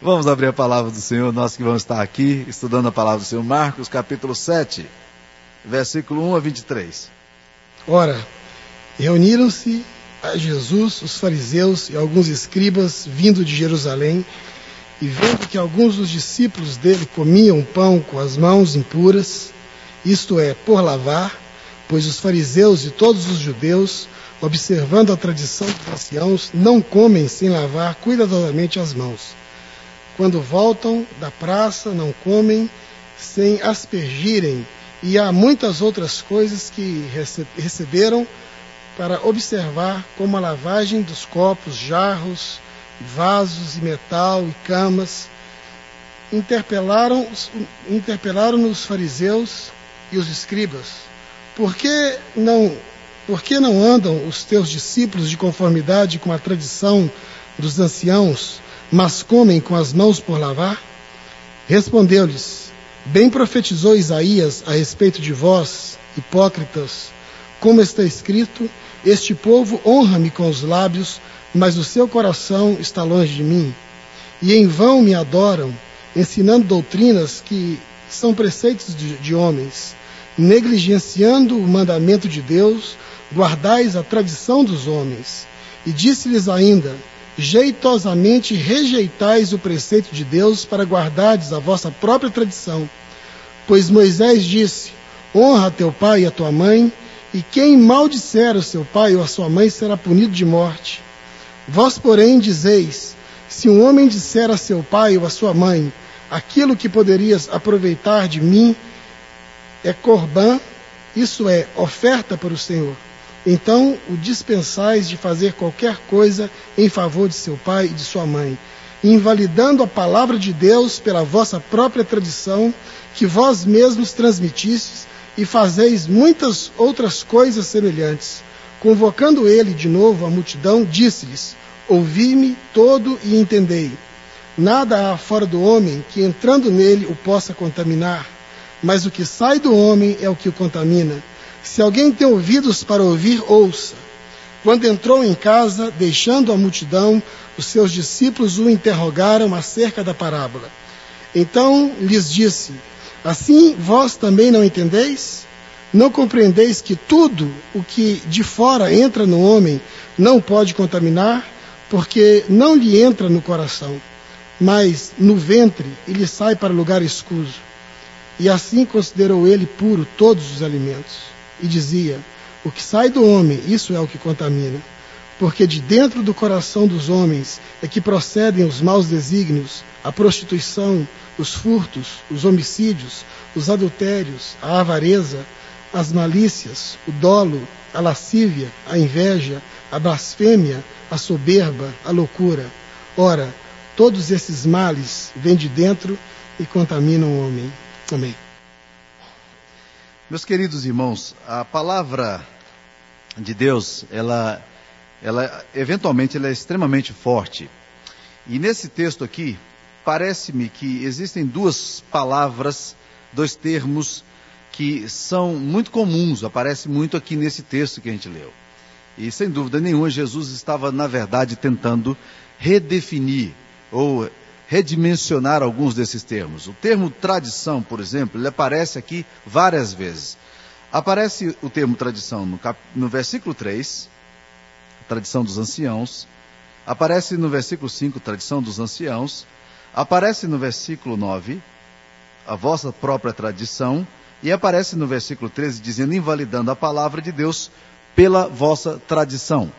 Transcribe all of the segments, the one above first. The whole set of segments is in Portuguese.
Vamos abrir a palavra do Senhor, nós que vamos estar aqui estudando a palavra do Senhor. Marcos, capítulo 7, versículo 1 a 23. Ora, reuniram-se a Jesus os fariseus e alguns escribas vindo de Jerusalém, e vendo que alguns dos discípulos dele comiam pão com as mãos impuras, isto é, por lavar, pois os fariseus e todos os judeus, observando a tradição dos anciãos, não comem sem lavar cuidadosamente as mãos quando voltam da praça, não comem sem aspergirem. E há muitas outras coisas que receberam para observar como a lavagem dos copos, jarros, vasos e metal e camas. Interpelaram, interpelaram os fariseus e os escribas. Por que não, por que não andam os teus discípulos de conformidade com a tradição dos anciãos? Mas comem com as mãos por lavar? Respondeu-lhes: Bem profetizou Isaías a respeito de vós, hipócritas, como está escrito: Este povo honra-me com os lábios, mas o seu coração está longe de mim. E em vão me adoram, ensinando doutrinas que são preceitos de, de homens. Negligenciando o mandamento de Deus, guardais a tradição dos homens. E disse-lhes ainda: jeitosamente rejeitais o preceito de Deus para guardardes a vossa própria tradição. Pois Moisés disse: Honra teu pai e a tua mãe, e quem maldisser o seu pai ou a sua mãe será punido de morte. Vós, porém, dizeis: Se um homem disser a seu pai ou a sua mãe, aquilo que poderias aproveitar de mim é corbã, isso é, oferta para o Senhor então o dispensais de fazer qualquer coisa em favor de seu pai e de sua mãe, invalidando a palavra de Deus pela vossa própria tradição, que vós mesmos transmitistes, e fazeis muitas outras coisas semelhantes. Convocando ele de novo a multidão, disse-lhes: Ouvi-me todo e entendei. Nada há fora do homem que entrando nele o possa contaminar, mas o que sai do homem é o que o contamina. Se alguém tem ouvidos para ouvir, ouça. Quando entrou em casa, deixando a multidão, os seus discípulos o interrogaram acerca da parábola. Então lhes disse: Assim vós também não entendeis? Não compreendeis que tudo o que de fora entra no homem não pode contaminar, porque não lhe entra no coração, mas no ventre e lhe sai para lugar escuso. E assim considerou ele puro todos os alimentos e dizia: O que sai do homem, isso é o que contamina. Porque de dentro do coração dos homens é que procedem os maus desígnios, a prostituição, os furtos, os homicídios, os adultérios, a avareza, as malícias, o dolo, a lascívia, a inveja, a blasfêmia, a soberba, a loucura. Ora, todos esses males vêm de dentro e contaminam o homem. Amém. Meus queridos irmãos, a palavra de Deus, ela, ela eventualmente ela é extremamente forte. E nesse texto aqui, parece-me que existem duas palavras, dois termos que são muito comuns, aparece muito aqui nesse texto que a gente leu. E sem dúvida nenhuma, Jesus estava, na verdade, tentando redefinir ou redimensionar alguns desses termos. O termo tradição, por exemplo, ele aparece aqui várias vezes. Aparece o termo tradição no, cap... no versículo 3, tradição dos anciãos. Aparece no versículo 5, tradição dos anciãos. Aparece no versículo 9, a vossa própria tradição. E aparece no versículo 13, dizendo, invalidando a palavra de Deus pela vossa tradição.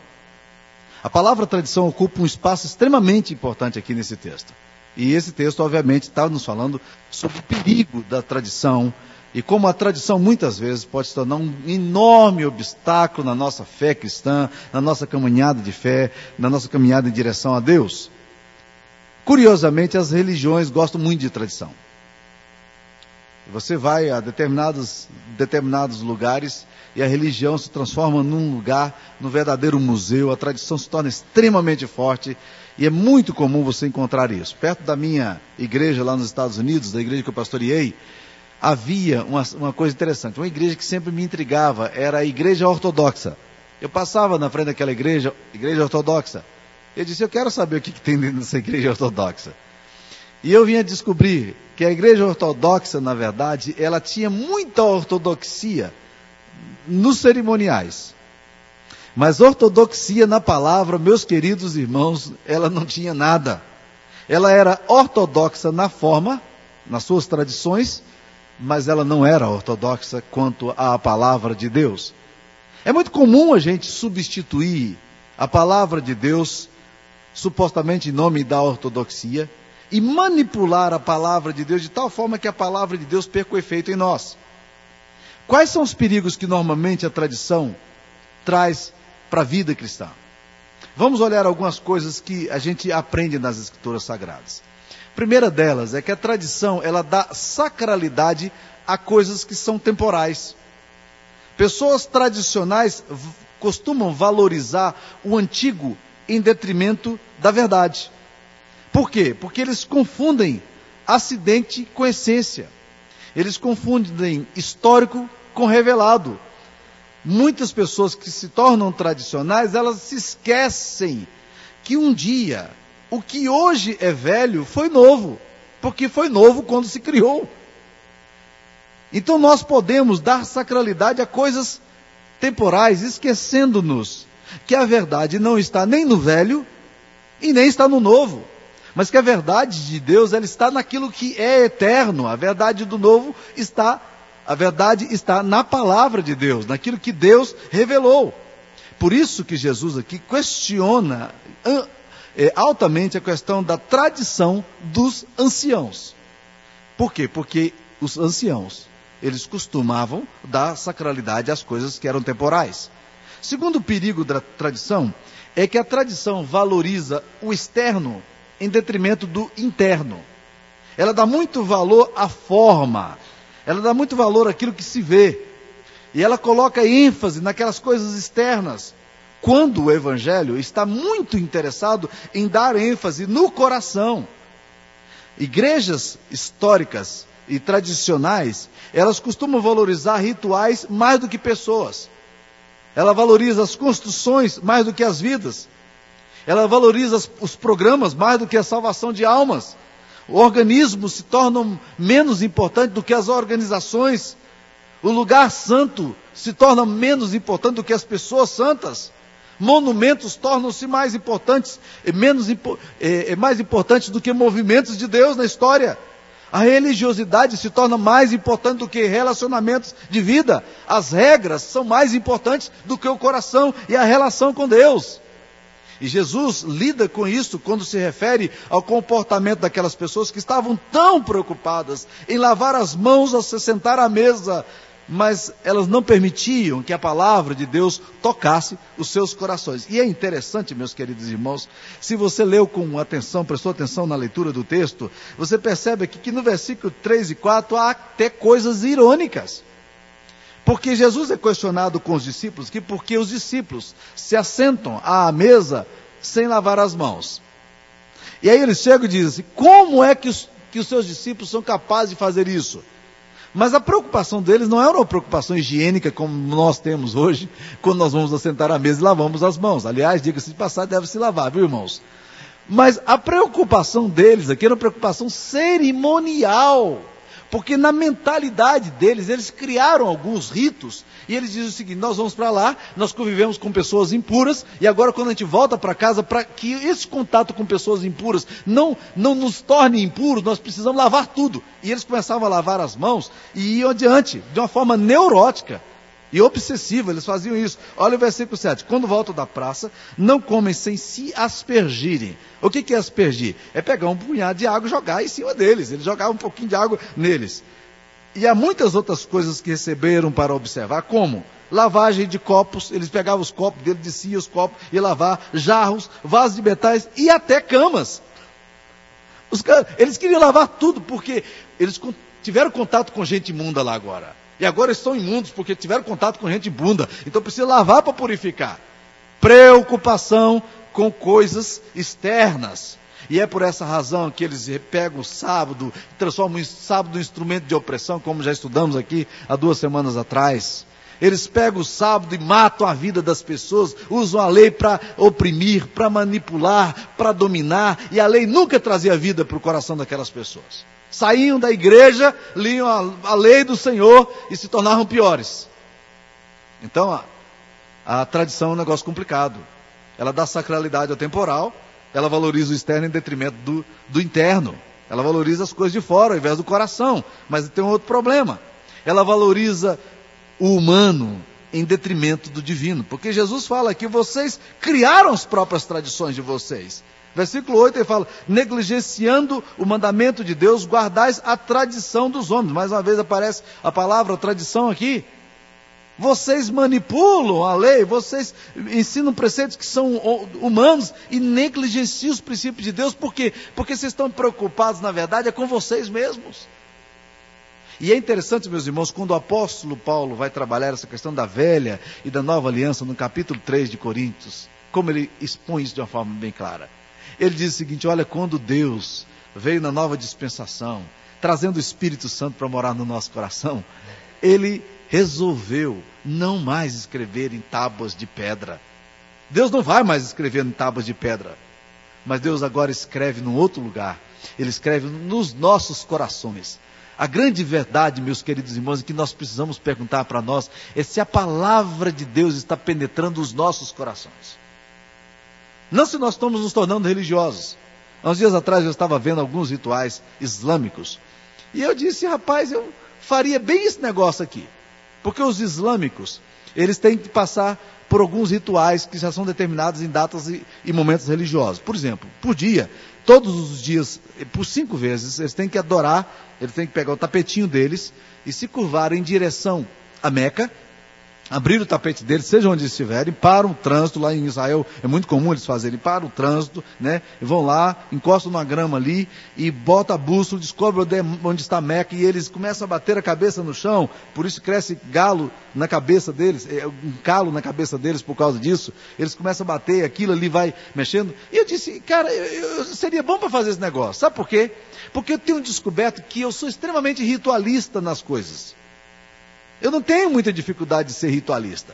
A palavra tradição ocupa um espaço extremamente importante aqui nesse texto. E esse texto, obviamente, está nos falando sobre o perigo da tradição e como a tradição muitas vezes pode se tornar um enorme obstáculo na nossa fé cristã, na nossa caminhada de fé, na nossa caminhada em direção a Deus. Curiosamente, as religiões gostam muito de tradição. Você vai a determinados, determinados lugares e a religião se transforma num lugar, num verdadeiro museu, a tradição se torna extremamente forte e é muito comum você encontrar isso. Perto da minha igreja lá nos Estados Unidos, da igreja que eu pastoreei, havia uma, uma coisa interessante. Uma igreja que sempre me intrigava era a igreja ortodoxa. Eu passava na frente daquela igreja, igreja ortodoxa. Eu disse, eu quero saber o que, que tem dentro dessa igreja ortodoxa. E eu vinha descobrir que a igreja ortodoxa, na verdade, ela tinha muita ortodoxia nos cerimoniais. Mas ortodoxia na palavra, meus queridos irmãos, ela não tinha nada. Ela era ortodoxa na forma, nas suas tradições, mas ela não era ortodoxa quanto à palavra de Deus. É muito comum a gente substituir a palavra de Deus, supostamente em nome da ortodoxia, e manipular a palavra de Deus de tal forma que a palavra de Deus perca o efeito em nós. Quais são os perigos que normalmente a tradição traz para a vida cristã? Vamos olhar algumas coisas que a gente aprende nas escrituras sagradas. A primeira delas é que a tradição, ela dá sacralidade a coisas que são temporais. Pessoas tradicionais costumam valorizar o antigo em detrimento da verdade. Por quê? Porque eles confundem acidente com essência. Eles confundem histórico com revelado. Muitas pessoas que se tornam tradicionais, elas se esquecem que um dia o que hoje é velho foi novo, porque foi novo quando se criou. Então nós podemos dar sacralidade a coisas temporais, esquecendo-nos que a verdade não está nem no velho e nem está no novo mas que a verdade de Deus ela está naquilo que é eterno. A verdade do novo está, a verdade está na palavra de Deus, naquilo que Deus revelou. Por isso que Jesus aqui questiona é, altamente a questão da tradição dos anciãos. Por quê? Porque os anciãos, eles costumavam dar sacralidade às coisas que eram temporais. Segundo perigo da tradição é que a tradição valoriza o externo em detrimento do interno. Ela dá muito valor à forma, ela dá muito valor àquilo que se vê, e ela coloca ênfase naquelas coisas externas, quando o Evangelho está muito interessado em dar ênfase no coração. Igrejas históricas e tradicionais, elas costumam valorizar rituais mais do que pessoas. Ela valoriza as construções mais do que as vidas. Ela valoriza os programas mais do que a salvação de almas. O organismo se torna menos importante do que as organizações. O lugar santo se torna menos importante do que as pessoas santas. Monumentos tornam-se mais importantes, menos é mais importantes do que movimentos de Deus na história. A religiosidade se torna mais importante do que relacionamentos de vida. As regras são mais importantes do que o coração e a relação com Deus. E Jesus lida com isso quando se refere ao comportamento daquelas pessoas que estavam tão preocupadas em lavar as mãos ao se sentar à mesa, mas elas não permitiam que a palavra de Deus tocasse os seus corações. E é interessante, meus queridos irmãos, se você leu com atenção, prestou atenção na leitura do texto, você percebe aqui que no versículo 3 e 4 há até coisas irônicas. Porque Jesus é questionado com os discípulos que porque os discípulos se assentam à mesa sem lavar as mãos. E aí eles chegam e dizem assim, como é que os, que os seus discípulos são capazes de fazer isso? Mas a preocupação deles não é uma preocupação higiênica como nós temos hoje, quando nós vamos assentar à mesa e lavamos as mãos. Aliás, diga-se de passar, deve se lavar, viu irmãos? Mas a preocupação deles aqui era uma preocupação cerimonial. Porque na mentalidade deles, eles criaram alguns ritos e eles dizem o seguinte: nós vamos para lá, nós convivemos com pessoas impuras e agora quando a gente volta para casa, para que esse contato com pessoas impuras não, não nos torne impuros, nós precisamos lavar tudo. E eles começavam a lavar as mãos e iam adiante, de uma forma neurótica e obsessiva, eles faziam isso. Olha o versículo 7. Quando voltam da praça, não comem sem se aspergirem. O que, é aspergir? É pegar um punhado de água e jogar em cima deles. Eles jogavam um pouquinho de água neles. E há muitas outras coisas que receberam para observar, como lavagem de copos, eles pegavam os copos dele, desciam os copos e lavar, jarros, vasos de metais e até camas. Os, eles queriam lavar tudo, porque eles tiveram contato com gente imunda lá agora. E agora estão imundos porque tiveram contato com gente bunda. Então precisa lavar para purificar. Preocupação com coisas externas. E é por essa razão que eles pegam o sábado, transformam o sábado em instrumento de opressão, como já estudamos aqui há duas semanas atrás. Eles pegam o sábado e matam a vida das pessoas, usam a lei para oprimir, para manipular, para dominar, e a lei nunca trazia vida para o coração daquelas pessoas. Saíam da igreja, liam a, a lei do Senhor e se tornavam piores. Então, a, a tradição é um negócio complicado. Ela dá sacralidade ao temporal, ela valoriza o externo em detrimento do, do interno. Ela valoriza as coisas de fora ao invés do coração. Mas tem um outro problema. Ela valoriza o humano em detrimento do divino. Porque Jesus fala que vocês criaram as próprias tradições de vocês. Versículo 8 ele fala: negligenciando o mandamento de Deus, guardais a tradição dos homens. Mais uma vez aparece a palavra tradição aqui. Vocês manipulam a lei, vocês ensinam preceitos que são humanos e negligenciam os princípios de Deus, por quê? Porque vocês estão preocupados, na verdade, é com vocês mesmos. E é interessante, meus irmãos, quando o apóstolo Paulo vai trabalhar essa questão da velha e da nova aliança no capítulo 3 de Coríntios, como ele expõe isso de uma forma bem clara. Ele diz o seguinte: olha, quando Deus veio na nova dispensação, trazendo o Espírito Santo para morar no nosso coração, ele resolveu não mais escrever em tábuas de pedra. Deus não vai mais escrever em tábuas de pedra, mas Deus agora escreve num outro lugar. Ele escreve nos nossos corações. A grande verdade, meus queridos irmãos, que nós precisamos perguntar para nós é se a palavra de Deus está penetrando os nossos corações. Não se nós estamos nos tornando religiosos. Há uns dias atrás eu estava vendo alguns rituais islâmicos. E eu disse, rapaz, eu faria bem esse negócio aqui. Porque os islâmicos, eles têm que passar por alguns rituais que já são determinados em datas e, e, momentos religiosos. Por exemplo, por dia, todos os dias, por cinco vezes, eles têm que adorar, eles têm que pegar o tapetinho deles e se curvar em direção a Meca, abrir o tapete deles, seja onde estiverem, param o trânsito, lá em Israel é muito comum eles fazerem, param o trânsito, né? E vão lá, encostam numa grama ali e bota a bússola, descobre onde está Meca e eles começam a bater a cabeça no chão, por isso cresce galo na cabeça deles, é, um calo na cabeça deles por causa disso. Eles começam a bater, aquilo ali vai mexendo. E eu disse, cara, eu, eu seria bom para fazer esse negócio. Sabe por quê? Porque eu tenho descoberto que eu sou extremamente ritualista nas coisas. Eu não tenho muita dificuldade de ser ritualista.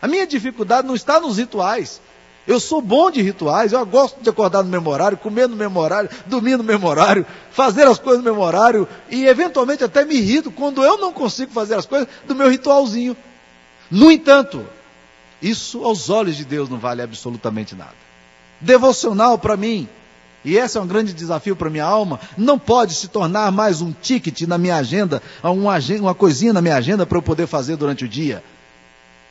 A minha dificuldade não está nos rituais. Eu sou bom de rituais, eu gosto de acordar no mesmo horário, comer no mesmo horário, dormir no mesmo horário, fazer as coisas no mesmo horário e eventualmente até me irrito quando eu não consigo fazer as coisas do meu ritualzinho. No entanto, isso aos olhos de Deus não vale absolutamente nada. Devocional para mim e esse é um grande desafio para minha alma, não pode se tornar mais um ticket na minha agenda, uma, uma coisinha na minha agenda para eu poder fazer durante o dia.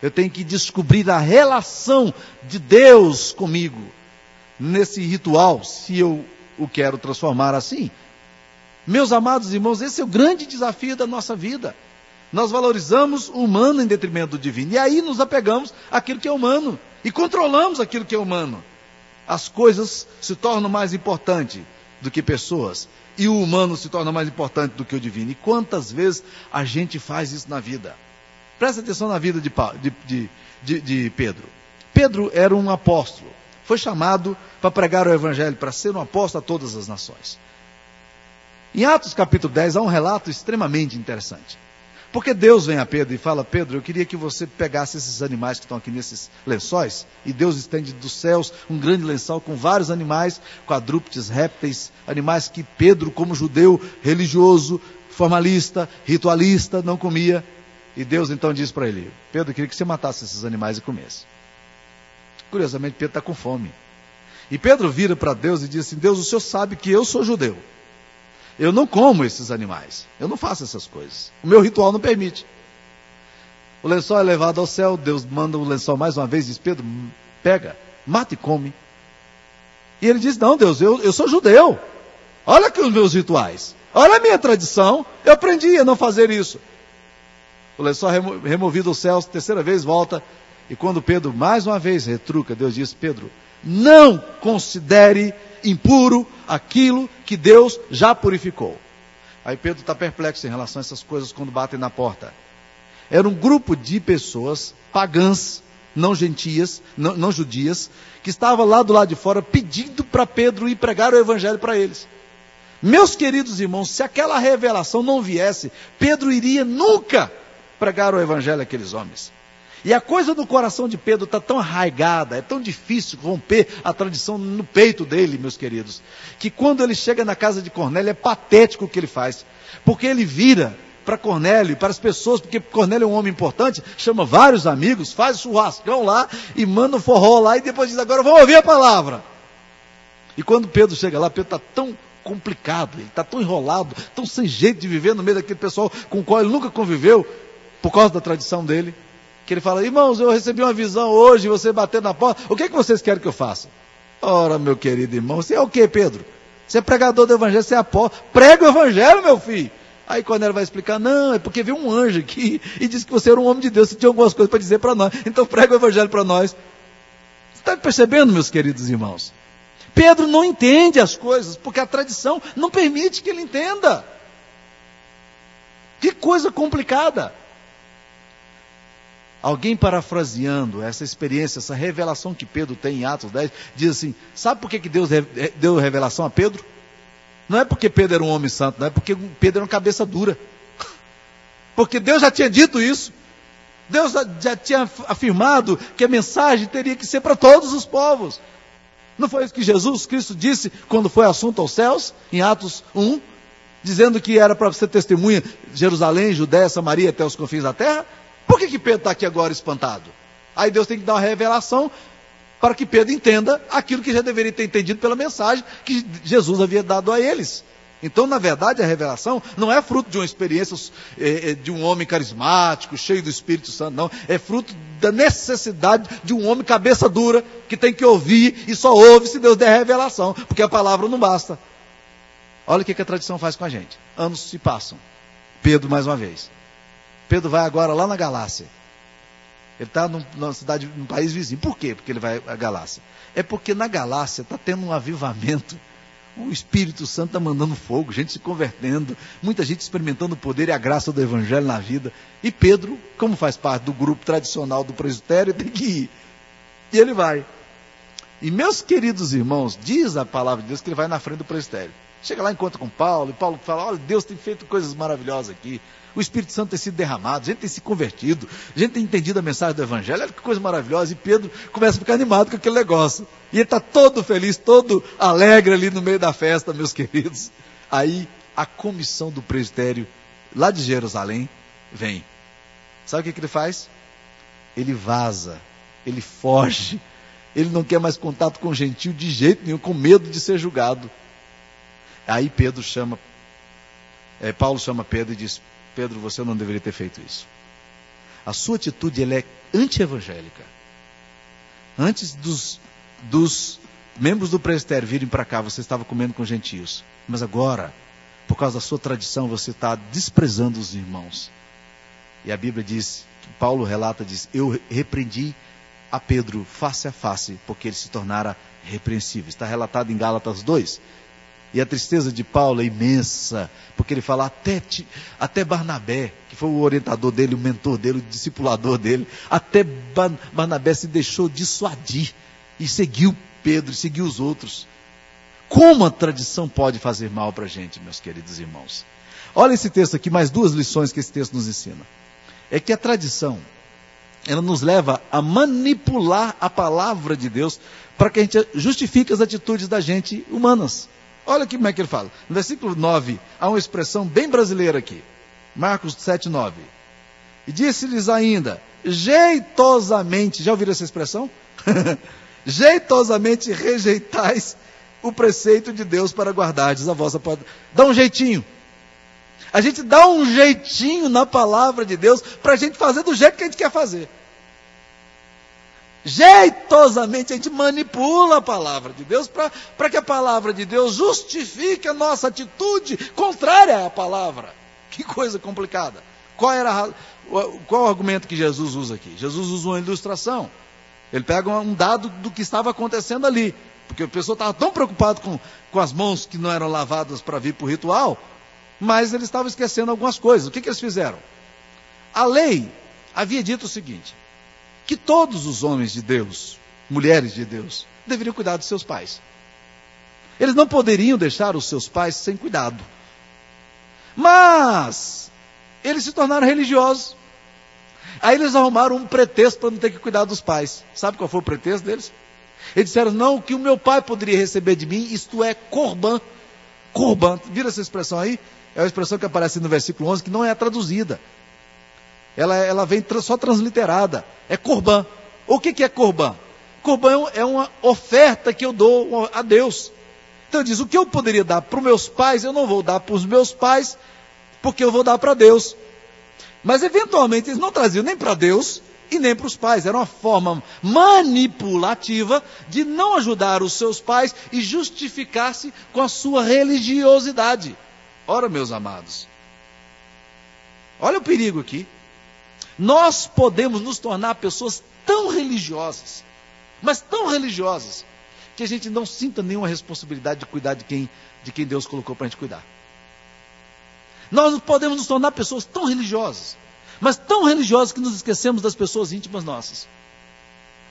Eu tenho que descobrir a relação de Deus comigo nesse ritual, se eu o quero transformar assim. Meus amados irmãos, esse é o grande desafio da nossa vida. Nós valorizamos o humano em detrimento do divino. E aí nos apegamos àquilo que é humano. E controlamos aquilo que é humano as coisas se tornam mais importantes do que pessoas. E o humano se torna mais importante do que o divino. E quantas vezes a gente faz isso na vida? Presta atenção na vida de, de, de, de Pedro. Pedro era um apóstolo. Foi chamado para pregar o evangelho, para ser um apóstolo a todas as nações. Em Atos capítulo 10 há um relato extremamente interessante. Porque Deus vem a Pedro e fala: Pedro, eu queria que você pegasse esses animais que estão aqui nesses lençóis, e Deus estende dos céus um grande lençol com vários animais, quadrúpedes, répteis, animais que Pedro, como judeu religioso, formalista, ritualista, não comia. E Deus então diz para ele: Pedro, eu queria que você matasse esses animais e comesse. Curiosamente, Pedro está com fome. E Pedro vira para Deus e diz assim: Deus, o senhor sabe que eu sou judeu. Eu não como esses animais. Eu não faço essas coisas. O meu ritual não permite. O lençol é levado ao céu. Deus manda o lençol mais uma vez. Diz: Pedro, pega, mata e come. E ele diz: Não, Deus, eu, eu sou judeu. Olha aqui os meus rituais. Olha a minha tradição. Eu aprendi a não fazer isso. O lençol é removido aos céus, terceira vez volta. E quando Pedro mais uma vez retruca, Deus diz: Pedro, não considere impuro aquilo que Deus já purificou. Aí Pedro está perplexo em relação a essas coisas quando batem na porta. Era um grupo de pessoas pagãs, não gentias, não, não judias, que estava lá do lado de fora pedindo para Pedro ir pregar o evangelho para eles. Meus queridos irmãos, se aquela revelação não viesse, Pedro iria nunca pregar o evangelho àqueles homens. E a coisa do coração de Pedro está tão arraigada, é tão difícil romper a tradição no peito dele, meus queridos, que quando ele chega na casa de Cornélio é patético o que ele faz, porque ele vira para Cornélio, para as pessoas, porque Cornélio é um homem importante, chama vários amigos, faz churrascão lá e manda um forró lá e depois diz: agora vamos ouvir a palavra. E quando Pedro chega lá, Pedro está tão complicado, ele está tão enrolado, tão sem jeito de viver no meio daquele pessoal com o qual ele nunca conviveu, por causa da tradição dele, que ele fala: irmãos, eu recebi uma visão hoje, você bateu na porta, o que, é que vocês querem que eu faça? Ora, meu querido irmão, você é o que, Pedro? Você é pregador do evangelho, você é apóstolo. Prega o evangelho, meu filho. Aí quando ela vai explicar, não, é porque veio um anjo aqui e disse que você era um homem de Deus, você tinha algumas coisas para dizer para nós. Então prega o evangelho para nós. Você está percebendo, meus queridos irmãos? Pedro não entende as coisas, porque a tradição não permite que ele entenda. Que coisa complicada. Alguém parafraseando essa experiência, essa revelação que Pedro tem em Atos 10, diz assim: sabe por que, que Deus deu revelação a Pedro? Não é porque Pedro era um homem santo, não é porque Pedro era uma cabeça dura. Porque Deus já tinha dito isso. Deus já tinha afirmado que a mensagem teria que ser para todos os povos. Não foi isso que Jesus Cristo disse quando foi assunto aos céus, em Atos 1, dizendo que era para ser testemunha Jerusalém, Judéia, Samaria até os confins da terra? Por que, que Pedro está aqui agora espantado? Aí Deus tem que dar uma revelação para que Pedro entenda aquilo que já deveria ter entendido pela mensagem que Jesus havia dado a eles. Então, na verdade, a revelação não é fruto de uma experiência é, é, de um homem carismático, cheio do Espírito Santo, não. É fruto da necessidade de um homem cabeça dura, que tem que ouvir e só ouve se Deus der revelação, porque a palavra não basta. Olha o que a tradição faz com a gente. Anos se passam. Pedro, mais uma vez. Pedro vai agora lá na Galácia. Ele está numa cidade, num país vizinho. Por quê? Porque ele vai à Galácia. É porque na Galácia está tendo um avivamento. O Espírito Santo está mandando fogo, gente se convertendo, muita gente experimentando o poder e a graça do Evangelho na vida. E Pedro, como faz parte do grupo tradicional do presbitério, tem que ir. E ele vai. E meus queridos irmãos, diz a palavra de Deus que ele vai na frente do presbitério. Chega lá, encontra com Paulo, e Paulo fala: Olha, Deus tem feito coisas maravilhosas aqui. O Espírito Santo tem sido derramado, a gente tem se convertido, a gente tem entendido a mensagem do Evangelho. Olha que coisa maravilhosa. E Pedro começa a ficar animado com aquele negócio. E ele está todo feliz, todo alegre ali no meio da festa, meus queridos. Aí a comissão do presbitério lá de Jerusalém vem. Sabe o que, que ele faz? Ele vaza, ele foge, ele não quer mais contato com gentil de jeito nenhum, com medo de ser julgado. Aí Pedro chama, é, Paulo chama Pedro e diz: Pedro, você não deveria ter feito isso. A sua atitude ela é anti-evangélica. Antes dos, dos membros do presbitério virem para cá, você estava comendo com gentios. Mas agora, por causa da sua tradição, você está desprezando os irmãos. E a Bíblia diz, Paulo relata, diz, eu repreendi a Pedro face a face, porque ele se tornara repreensível. Está relatado em Gálatas 2. E a tristeza de Paulo é imensa, porque ele fala até, até Barnabé, que foi o orientador dele, o mentor dele, o discipulador dele, até Barnabé se deixou dissuadir e seguiu Pedro, e seguiu os outros. Como a tradição pode fazer mal para a gente, meus queridos irmãos? Olha esse texto aqui, mais duas lições que esse texto nos ensina. É que a tradição, ela nos leva a manipular a palavra de Deus para que a gente justifique as atitudes da gente humanas. Olha aqui como é que ele fala. No versículo 9, há uma expressão bem brasileira aqui. Marcos 7, 9. E disse-lhes ainda, jeitosamente, já ouviram essa expressão? jeitosamente rejeitais o preceito de Deus para guardardes a vossa palavra. Dá um jeitinho. A gente dá um jeitinho na palavra de Deus para a gente fazer do jeito que a gente quer fazer jeitosamente a gente manipula a palavra de Deus para que a palavra de Deus justifique a nossa atitude contrária à palavra. Que coisa complicada. Qual era qual o argumento que Jesus usa aqui? Jesus usa uma ilustração. Ele pega um dado do que estava acontecendo ali. Porque a pessoa estava tão preocupada com, com as mãos que não eram lavadas para vir para o ritual, mas eles estavam esquecendo algumas coisas. O que, que eles fizeram? A lei havia dito o seguinte: que todos os homens de Deus, mulheres de Deus, deveriam cuidar dos seus pais. Eles não poderiam deixar os seus pais sem cuidado. Mas eles se tornaram religiosos Aí eles arrumaram um pretexto para não ter que cuidar dos pais. Sabe qual foi o pretexto deles? Eles disseram, não, o que o meu pai poderia receber de mim, isto é corban. Corban, vira essa expressão aí? É uma expressão que aparece no versículo 11, que não é traduzida. Ela, ela vem só transliterada. É corban. O que, que é corban? Corban é uma oferta que eu dou a Deus. Então diz, o que eu poderia dar para os meus pais, eu não vou dar para os meus pais, porque eu vou dar para Deus. Mas eventualmente eles não traziam nem para Deus e nem para os pais. Era uma forma manipulativa de não ajudar os seus pais e justificar-se com a sua religiosidade. Ora, meus amados, olha o perigo aqui. Nós podemos nos tornar pessoas tão religiosas, mas tão religiosas, que a gente não sinta nenhuma responsabilidade de cuidar de quem, de quem Deus colocou para a gente cuidar. Nós podemos nos tornar pessoas tão religiosas, mas tão religiosas que nos esquecemos das pessoas íntimas nossas.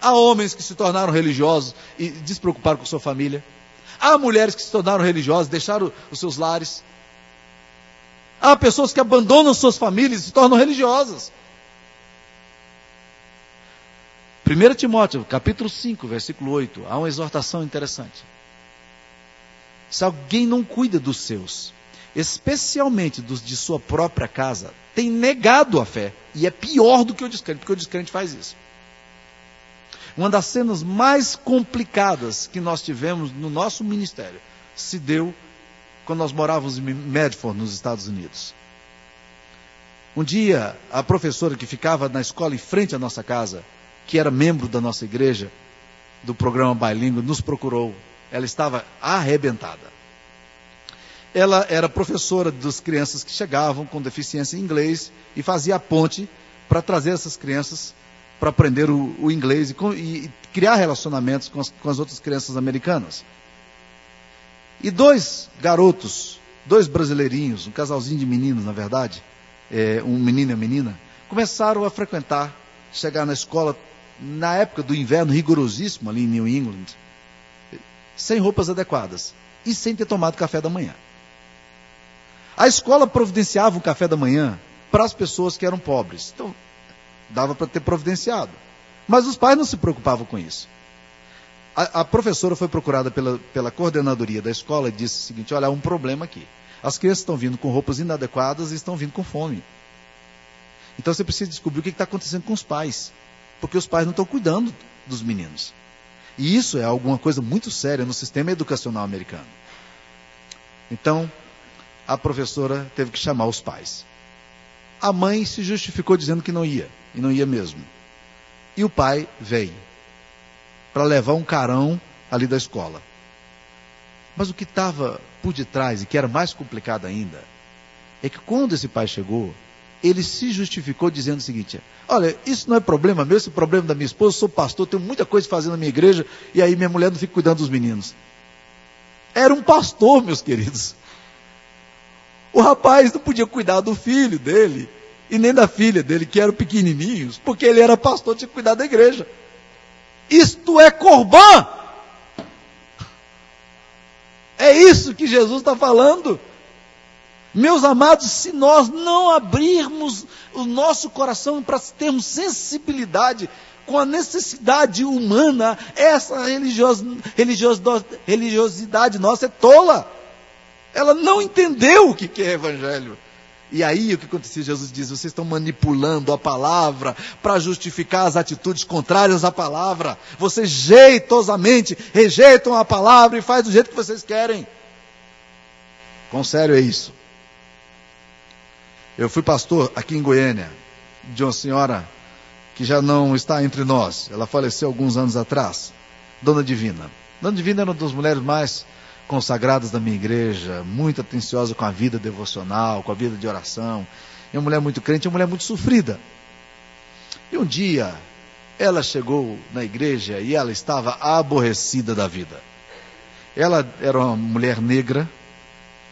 Há homens que se tornaram religiosos e despreocuparam com sua família. Há mulheres que se tornaram religiosas, deixaram os seus lares. Há pessoas que abandonam suas famílias e se tornam religiosas. 1 Timóteo, capítulo 5, versículo 8, há uma exortação interessante. Se alguém não cuida dos seus, especialmente dos de sua própria casa, tem negado a fé. E é pior do que o descrente, porque o descrente faz isso. Uma das cenas mais complicadas que nós tivemos no nosso ministério se deu quando nós morávamos em Medford, nos Estados Unidos. Um dia, a professora que ficava na escola em frente à nossa casa, que era membro da nossa igreja, do programa Bilingue, nos procurou. Ela estava arrebentada ela era professora das crianças que chegavam com deficiência em inglês e fazia a ponte para trazer essas crianças para aprender o, o inglês e, e, criar relacionamentos com as, com as outras crianças americanas. E dois garotos, dois brasileirinhos, um casalzinho de meninos, na verdade, é, um menino e uma menina, começaram a frequentar, chegar na escola na época do inverno rigorosíssimo ali em New England, sem roupas adequadas e sem ter tomado café da manhã. A escola providenciava um café da manhã para as pessoas que eram pobres. Então, dava para ter providenciado. Mas os pais não se preocupavam com isso. A, a, professora foi procurada pela, pela coordenadoria da escola e disse o seguinte: olha, há um problema aqui. As crianças estão vindo com roupas inadequadas e estão vindo com fome. Então você precisa descobrir o que está acontecendo com os pais. Porque os pais não estão cuidando dos meninos. E isso é alguma coisa muito séria no sistema educacional americano. Então, a professora teve que chamar os pais. A mãe se justificou dizendo que não ia, e não ia mesmo. E o pai veio para levar um carão ali da escola. Mas o que estava por detrás, e que era mais complicado ainda, é que quando esse pai chegou, ele se justificou dizendo o seguinte: Olha, isso não é problema meu, esse é problema da minha esposa, eu sou pastor, tenho muita coisa a fazer na minha igreja, e aí minha mulher não fica cuidando dos meninos. Era um pastor, meus queridos. O rapaz não podia cuidar do filho dele e nem da filha dele, que eram pequenininhos, porque ele era pastor, tinha que cuidar da igreja. Isto é corbã. É isso que Jesus está falando. Meus amados, se nós não abrirmos o nosso coração para termos sensibilidade com a necessidade humana, essa religios, religios, religiosidade nossa é tola. Ela não entendeu o que é evangelho. E aí o que aconteceu? Jesus diz: vocês estão manipulando a palavra para justificar as atitudes contrárias à palavra. Vocês jeitosamente rejeitam a palavra e faz do jeito que vocês querem. Com sério é isso. Eu fui pastor aqui em Goiânia de uma senhora que já não está entre nós. Ela faleceu alguns anos atrás. Dona Divina. Dona Divina era uma das mulheres mais consagradas da minha igreja, muito atenciosa com a vida devocional, com a vida de oração. É uma mulher muito crente, é uma mulher muito sofrida. E um dia, ela chegou na igreja e ela estava aborrecida da vida. Ela era uma mulher negra,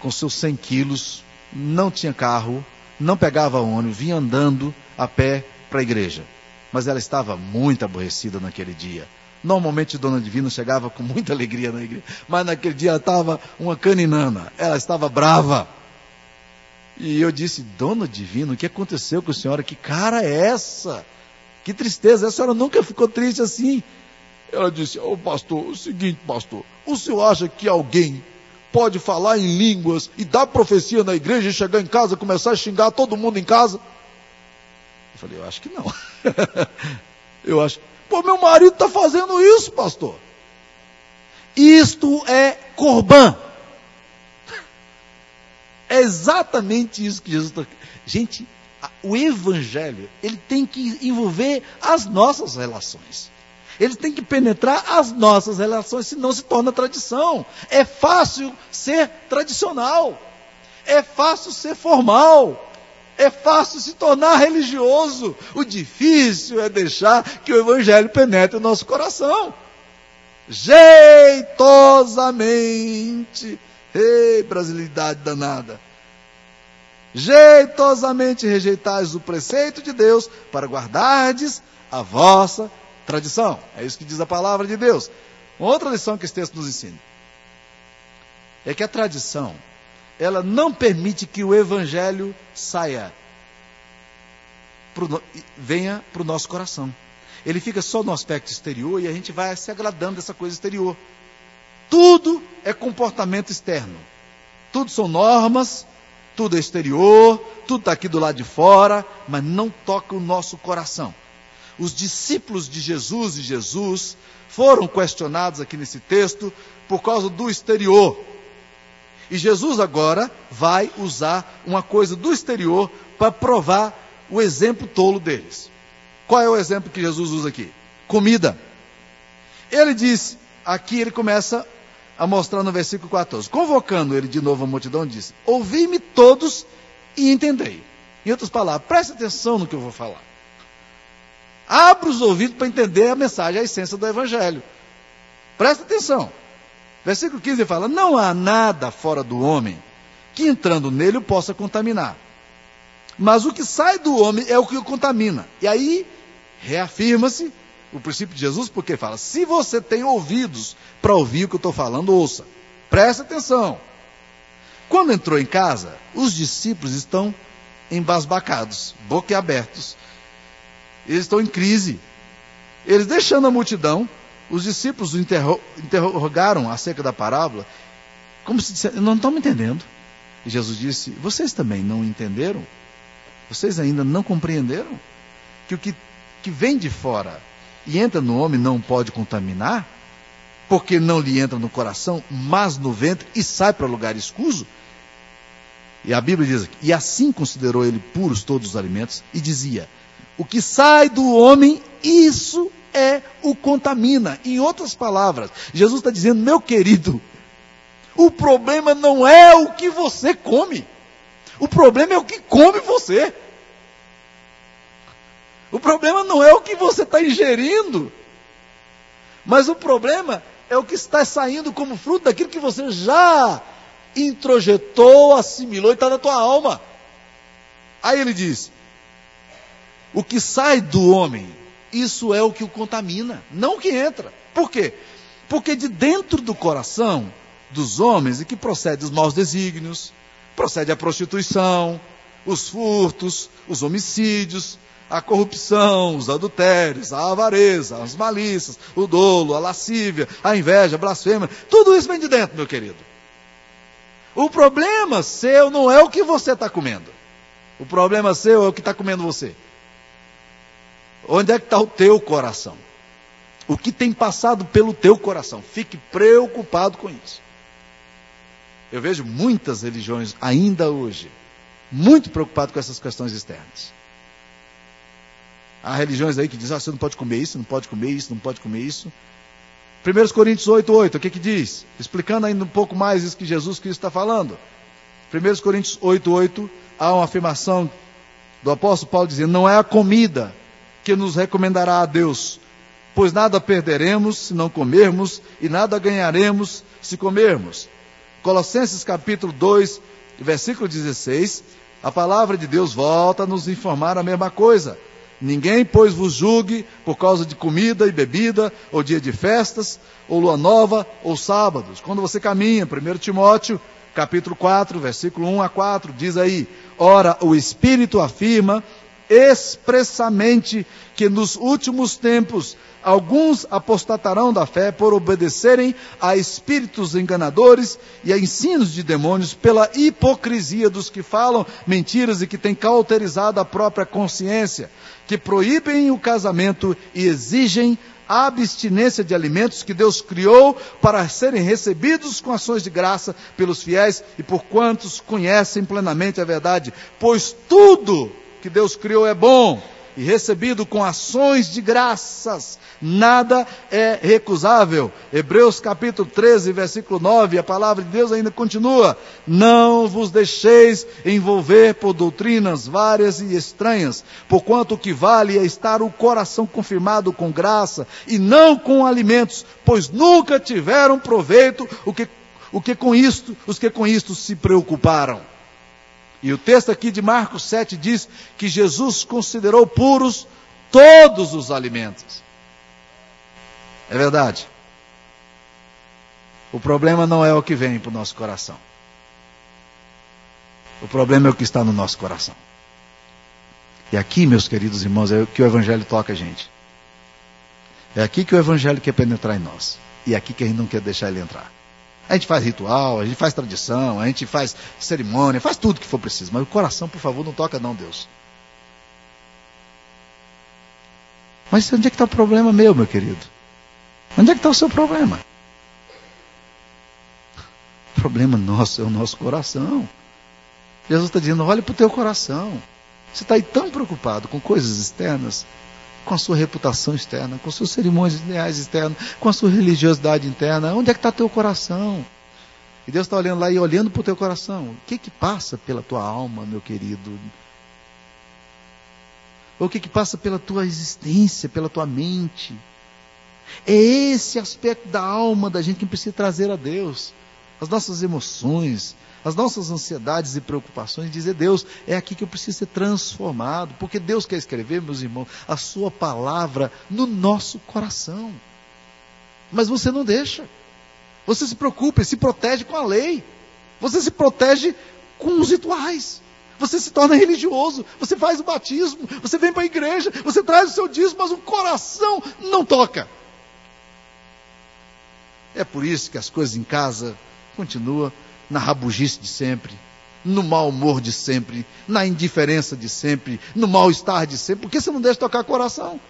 com seus 100 quilos, não tinha carro, não pegava ônibus, vinha andando a pé para a igreja. Mas ela estava muito aborrecida naquele dia. Normalmente Dona Divina chegava com muita alegria na igreja, mas naquele dia ela estava uma caninana, ela estava brava. E eu disse, dona Divina, o que aconteceu com a senhora? Que cara é essa? Que tristeza, a senhora nunca ficou triste assim. Ela disse, ô oh, pastor, o seguinte, pastor, o senhor acha que alguém pode falar em línguas e dar profecia na igreja e chegar em casa e começar a xingar todo mundo em casa? Eu falei, eu acho que não. eu acho, pô, meu marido está fazendo isso, pastor. Isto é corban. É exatamente isso que Jesus está. Gente, o evangelho, ele tem que envolver as nossas relações. Ele tem que penetrar as nossas relações, senão se torna tradição. É fácil ser tradicional. É fácil ser formal. É fácil se tornar religioso. O difícil é deixar que o evangelho penetre o nosso coração. Jeitosamente Ei, brasilidade danada! Jeitosamente rejeitais o preceito de Deus para guardardes a vossa tradição. É isso que diz a palavra de Deus. Outra lição que esse texto nos ensina é que a tradição, ela não permite que o evangelho saia, pro, venha para o nosso coração. Ele fica só no aspecto exterior e a gente vai se agradando dessa coisa exterior. Tudo é comportamento externo. Tudo são normas, tudo é exterior, tudo está aqui do lado de fora, mas não toca o nosso coração. Os discípulos de Jesus e Jesus foram questionados aqui nesse texto por causa do exterior. E Jesus agora vai usar uma coisa do exterior para provar o exemplo tolo deles. Qual é o exemplo que Jesus usa aqui? Comida. Ele diz, aqui ele começa a mostrar no versículo 14. Convocando ele de novo a multidão, disse: Ouvi-me todos e entendei. Em outras palavras, preste atenção no que eu vou falar. Abra os ouvidos para entender a mensagem, a essência do Evangelho. Presta atenção. Versículo 15 fala: Não há nada fora do homem que entrando nele o possa contaminar. Mas o que sai do homem é o que o contamina. E aí reafirma-se o princípio de Jesus, porque fala: se você tem ouvidos para ouvir o que eu estou falando, ouça. Preste atenção. Quando entrou em casa, os discípulos estão embasbacados, boquiabertos. Eles estão em crise. Eles deixando a multidão, os discípulos interro interrogaram acerca da parábola, como se dissesse, não estão me entendendo. E Jesus disse: Vocês também não entenderam? Vocês ainda não compreenderam? Que o que, que vem de fora e entra no homem não pode contaminar, porque não lhe entra no coração, mas no ventre e sai para lugar escuso. E a Bíblia diz e assim considerou ele puros todos os alimentos, e dizia: o que sai do homem, isso é o contamina. Em outras palavras, Jesus está dizendo, meu querido, o problema não é o que você come, o problema é o que come você. O problema não é o que você está ingerindo, mas o problema é o que está saindo como fruto daquilo que você já introjetou, assimilou e está na tua alma. Aí ele diz: o que sai do homem, isso é o que o contamina, não o que entra. Por quê? Porque de dentro do coração dos homens é que procede os maus desígnios, procede a prostituição, os furtos, os homicídios, a corrupção, os adultérios, a avareza, as malícias, o dolo, a lascívia, a inveja, a blasfêmia, tudo isso vem de dentro, meu querido. O problema seu não é o que você está comendo. O problema seu é o que está comendo você. Onde é que está o teu coração? O que tem passado pelo teu coração? Fique preocupado com isso. Eu vejo muitas religiões ainda hoje muito preocupadas com essas questões externas. Há religiões aí que dizem, ah, você não pode comer isso, não pode comer isso, não pode comer isso. 1 Coríntios 8, 8, o que que diz? Explicando ainda um pouco mais isso que Jesus Cristo está falando. 1 Coríntios 8, 8, há uma afirmação do apóstolo Paulo dizendo, não é a comida que nos recomendará a Deus, pois nada perderemos se não comermos e nada ganharemos se comermos. Colossenses capítulo 2, versículo 16, a palavra de Deus volta a nos informar a mesma coisa. Ninguém, pois, vos julgue por causa de comida e bebida, ou dia de festas, ou lua nova, ou sábados. Quando você caminha, 1 Timóteo, capítulo 4, versículo 1 a 4, diz aí: Ora, o Espírito afirma expressamente que nos últimos tempos alguns apostatarão da fé por obedecerem a espíritos enganadores e a ensinos de demônios pela hipocrisia dos que falam mentiras e que têm cauterizado a própria consciência, que proíbem o casamento e exigem a abstinência de alimentos que Deus criou para serem recebidos com ações de graça pelos fiéis e por quantos conhecem plenamente a verdade, pois tudo que Deus criou é bom e recebido com ações de graças, nada é recusável. Hebreus capítulo 13, versículo 9, a palavra de Deus ainda continua: Não vos deixeis envolver por doutrinas várias e estranhas, porquanto o que vale é estar o coração confirmado com graça e não com alimentos, pois nunca tiveram proveito o que, o que com isto, os que com isto se preocuparam. E o texto aqui de Marcos 7 diz que Jesus considerou puros todos os alimentos. É verdade. O problema não é o que vem para o nosso coração. O problema é o que está no nosso coração. E aqui, meus queridos irmãos, é que o Evangelho toca a gente. É aqui que o Evangelho quer penetrar em nós. E é aqui que a gente não quer deixar ele entrar. A gente faz ritual, a gente faz tradição, a gente faz cerimônia, faz tudo que for preciso. Mas o coração, por favor, não toca não, Deus. Mas onde é que está o problema meu, meu querido? Onde é que está o seu problema? O problema nosso é o nosso coração. Jesus está dizendo, olha para o teu coração. Você está aí tão preocupado com coisas externas, com a sua reputação externa, com seus cerimônios ideais externos, com a sua religiosidade interna. Onde é que está teu coração? E Deus está olhando lá e olhando para o teu coração. O que que passa pela tua alma, meu querido? Ou o que que passa pela tua existência, pela tua mente? É esse aspecto da alma da gente que precisa trazer a Deus. As nossas emoções, as nossas ansiedades e preocupações, dizer, Deus, é aqui que eu preciso ser transformado, porque Deus quer escrever, meus irmãos, a sua palavra no nosso coração. Mas você não deixa. Você se preocupa e se protege com a lei. Você se protege com os rituais. Você se torna religioso, você faz o batismo, você vem para a igreja, você traz o seu dízimo, mas o coração não toca. É por isso que as coisas em casa continuam na rabugice de sempre, no mau humor de sempre, na indiferença de sempre, no mal-estar de sempre. Por que você não deixa tocar coração?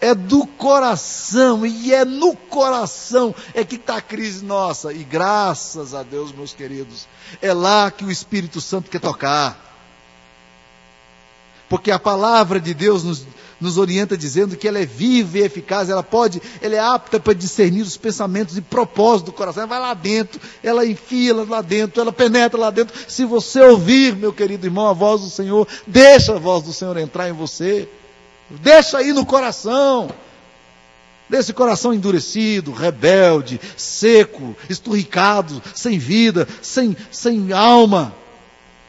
É do coração, e é no coração é que está a crise nossa. E graças a Deus, meus queridos, é lá que o Espírito Santo quer tocar. Porque a palavra de Deus nos, nos orienta dizendo que ela é viva e eficaz, ela pode, ela é apta para discernir os pensamentos e propósitos do coração. Ela vai lá dentro, ela enfia lá dentro, ela penetra lá dentro. Se você ouvir, meu querido irmão, a voz do Senhor, deixa a voz do Senhor entrar em você. Deixa aí no coração. Desse coração endurecido, rebelde, seco, esturricado, sem vida, sem, sem alma.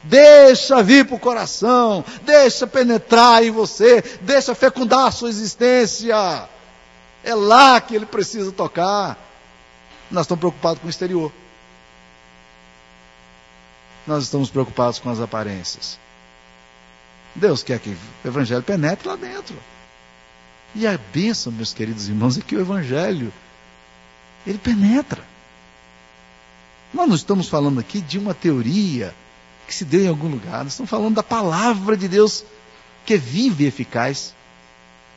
Deixa vir para o coração, deixa penetrar em você, deixa fecundar a sua existência. É lá que ele precisa tocar. Nós estamos preocupados com o exterior. Nós estamos preocupados com as aparências. Deus quer que o Evangelho penetre lá dentro. E a bênção, meus queridos irmãos, é que o Evangelho, ele penetra. Nós não estamos falando aqui de uma teoria que se deu em algum lugar. Nós estamos falando da palavra de Deus que é viva e eficaz.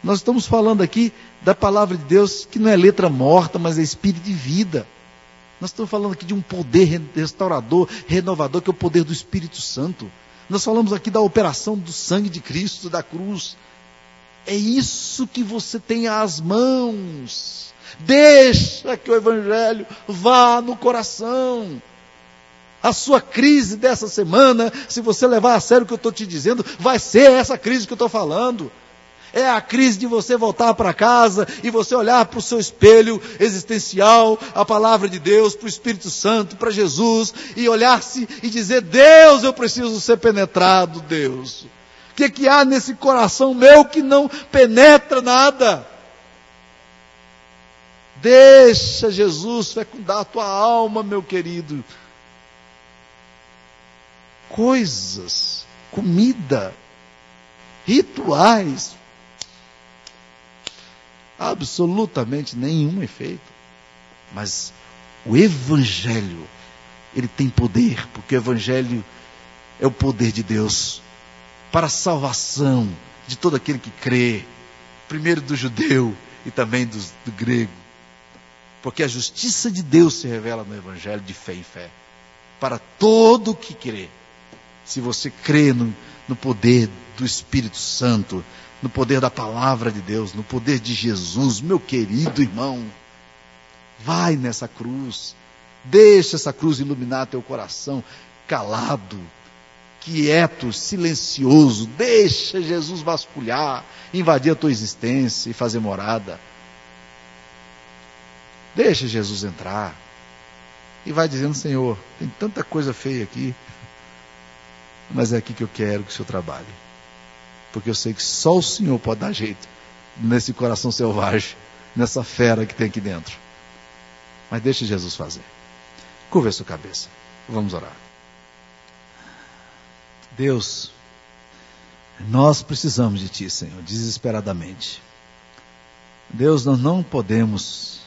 Nós estamos falando aqui da palavra de Deus que não é letra morta, mas é espírito de vida. Nós estamos falando aqui de um poder restaurador, renovador, que é o poder do Espírito Santo. Nós falamos aqui da operação do sangue de Cristo, da cruz. É isso que você tem às mãos. Deixa que o Evangelho vá no coração. A sua crise dessa semana, se você levar a sério o que eu estou te dizendo, vai ser essa crise que eu estou falando. É a crise de você voltar para casa e você olhar para o seu espelho existencial, a palavra de Deus, para o Espírito Santo, para Jesus, e olhar-se e dizer: Deus, eu preciso ser penetrado, Deus. O que, que há nesse coração meu que não penetra nada? Deixa Jesus fecundar a tua alma, meu querido. Coisas, comida, rituais, absolutamente nenhum efeito. Mas o Evangelho, ele tem poder, porque o Evangelho é o poder de Deus para a salvação de todo aquele que crê, primeiro do judeu e também do, do grego. Porque a justiça de Deus se revela no Evangelho de fé em fé, para todo que crê. Se você crê no, no poder do Espírito Santo, no poder da palavra de Deus, no poder de Jesus, meu querido irmão, vai nessa cruz, deixa essa cruz iluminar teu coração, calado, quieto, silencioso, deixa Jesus vasculhar, invadir a tua existência e fazer morada. Deixa Jesus entrar. E vai dizendo, Senhor, tem tanta coisa feia aqui, mas é aqui que eu quero que o Senhor trabalhe. Porque eu sei que só o Senhor pode dar jeito nesse coração selvagem, nessa fera que tem aqui dentro. Mas deixa Jesus fazer. Curva a sua cabeça. Vamos orar. Deus, nós precisamos de Ti, Senhor, desesperadamente. Deus, nós não podemos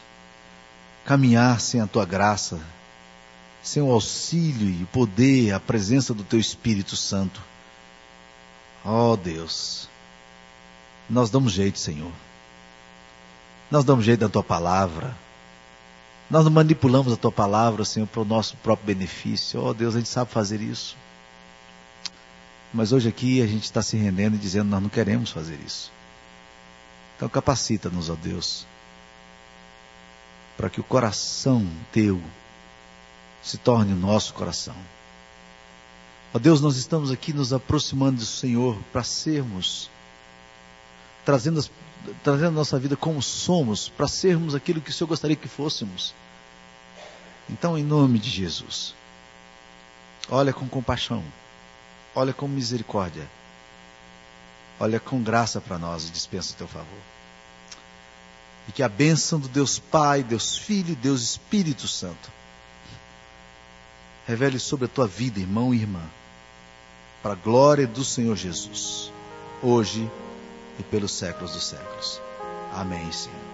caminhar sem a Tua graça, sem o auxílio e o poder, a presença do Teu Espírito Santo. Ó oh, Deus, nós damos jeito, Senhor. Nós damos jeito da Tua palavra. Nós não manipulamos a Tua palavra, Senhor, para o nosso próprio benefício. Ó oh, Deus, a gente sabe fazer isso. Mas hoje aqui a gente está se rendendo e dizendo: nós não queremos fazer isso. Então capacita-nos, ó Deus, para que o coração teu se torne o nosso coração. Ó Deus, nós estamos aqui nos aproximando do Senhor para sermos, trazendo, trazendo a nossa vida como somos, para sermos aquilo que o Senhor gostaria que fôssemos. Então, em nome de Jesus, olha com compaixão, olha com misericórdia, olha com graça para nós e dispensa o teu favor. E que a bênção do Deus Pai, Deus Filho e Deus Espírito Santo revele sobre a tua vida, irmão e irmã para a glória do Senhor Jesus, hoje e pelos séculos dos séculos. Amém, Senhor.